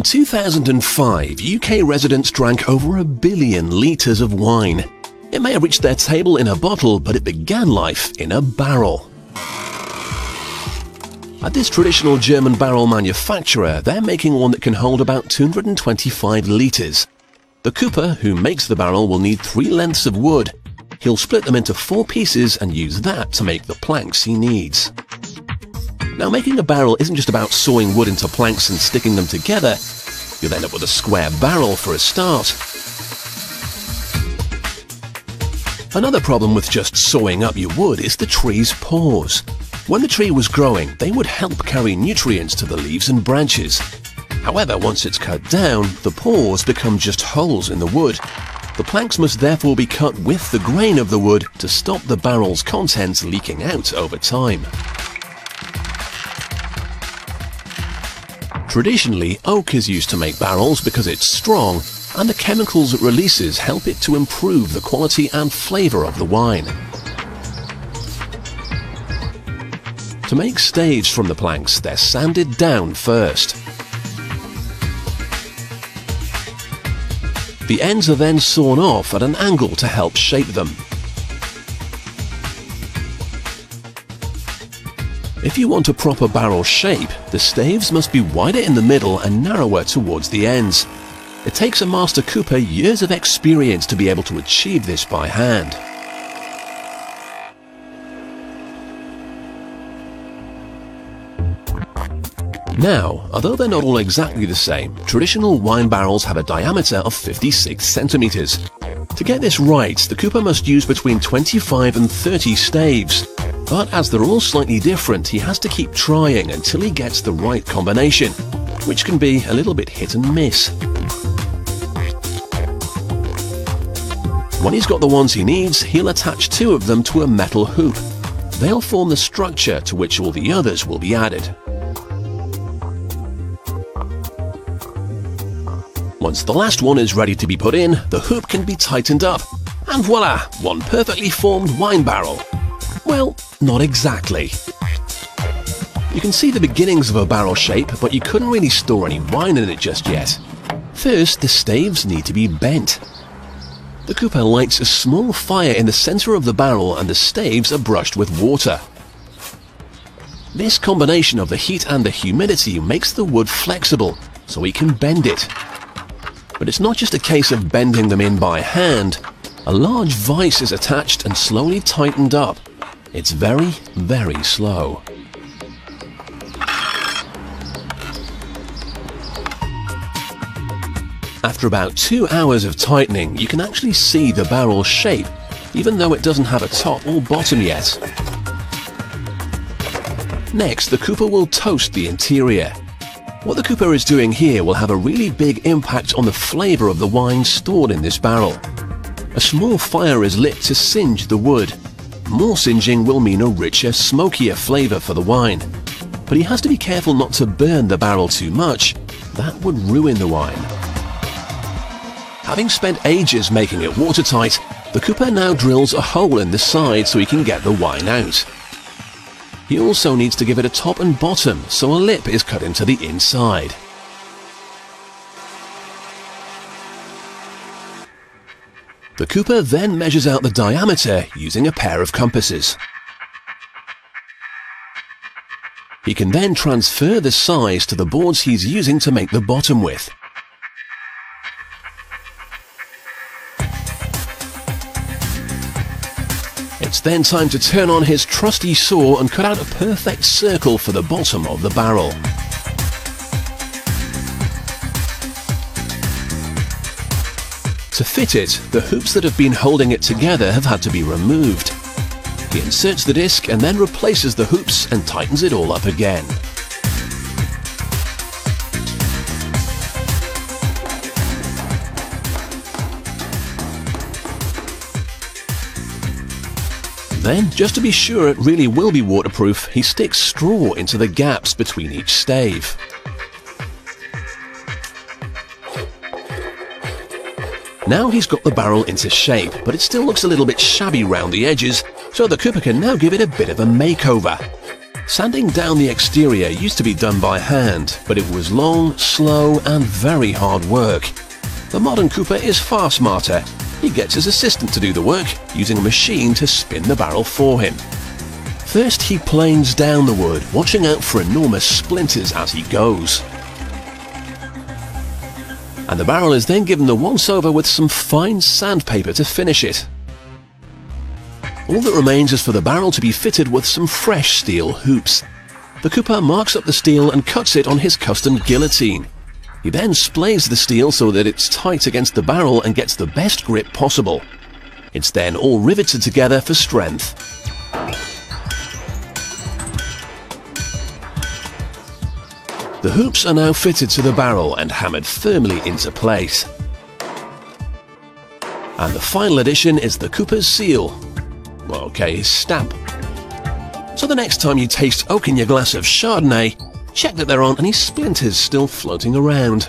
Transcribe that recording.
In 2005, UK residents drank over a billion litres of wine. It may have reached their table in a bottle, but it began life in a barrel. At this traditional German barrel manufacturer, they're making one that can hold about 225 litres. The cooper who makes the barrel will need three lengths of wood. He'll split them into four pieces and use that to make the planks he needs. Now, making a barrel isn't just about sawing wood into planks and sticking them together. You'll end up with a square barrel for a start. Another problem with just sawing up your wood is the tree's pores. When the tree was growing, they would help carry nutrients to the leaves and branches. However, once it's cut down, the pores become just holes in the wood. The planks must therefore be cut with the grain of the wood to stop the barrel's contents leaking out over time. Traditionally, oak is used to make barrels because it's strong, and the chemicals it releases help it to improve the quality and flavour of the wine. To make staves from the planks, they're sanded down first. The ends are then sawn off at an angle to help shape them. If you want a proper barrel shape, the staves must be wider in the middle and narrower towards the ends. It takes a master cooper years of experience to be able to achieve this by hand. Now, although they're not all exactly the same, traditional wine barrels have a diameter of 56 centimeters. To get this right, the cooper must use between 25 and 30 staves. But as they're all slightly different, he has to keep trying until he gets the right combination, which can be a little bit hit and miss. When he's got the ones he needs, he'll attach two of them to a metal hoop. They'll form the structure to which all the others will be added. Once the last one is ready to be put in, the hoop can be tightened up. And voila, one perfectly formed wine barrel. Well, not exactly. You can see the beginnings of a barrel shape, but you couldn't really store any wine in it just yet. First, the staves need to be bent. The cooper lights a small fire in the center of the barrel and the staves are brushed with water. This combination of the heat and the humidity makes the wood flexible, so we can bend it. But it's not just a case of bending them in by hand. A large vise is attached and slowly tightened up. It's very, very slow. After about two hours of tightening, you can actually see the barrel shape, even though it doesn't have a top or bottom yet. Next, the cooper will toast the interior. What the cooper is doing here will have a really big impact on the flavour of the wine stored in this barrel. A small fire is lit to singe the wood. More singeing will mean a richer, smokier flavour for the wine. But he has to be careful not to burn the barrel too much. That would ruin the wine. Having spent ages making it watertight, the cooper now drills a hole in the side so he can get the wine out. He also needs to give it a top and bottom, so a lip is cut into the inside. The cooper then measures out the diameter using a pair of compasses. He can then transfer the size to the boards he's using to make the bottom with. It's then time to turn on his trusty saw and cut out a perfect circle for the bottom of the barrel. To fit it, the hoops that have been holding it together have had to be removed. He inserts the disc and then replaces the hoops and tightens it all up again. Then, just to be sure it really will be waterproof, he sticks straw into the gaps between each stave. Now he's got the barrel into shape, but it still looks a little bit shabby round the edges, so the cooper can now give it a bit of a makeover. Sanding down the exterior used to be done by hand, but it was long, slow and very hard work. The modern Cooper is far smarter. He gets his assistant to do the work, using a machine to spin the barrel for him. First he planes down the wood, watching out for enormous splinters as he goes. And the barrel is then given the once-over with some fine sandpaper to finish it. All that remains is for the barrel to be fitted with some fresh steel hoops. The cooper marks up the steel and cuts it on his custom guillotine. He then splays the steel so that it's tight against the barrel and gets the best grip possible. It's then all riveted together for strength. The hoops are now fitted to the barrel and hammered firmly into place. And the final addition is the Cooper's seal. Well, Okay, his stamp. So the next time you taste oak in your glass of Chardonnay, check that there aren't any splinters still floating around.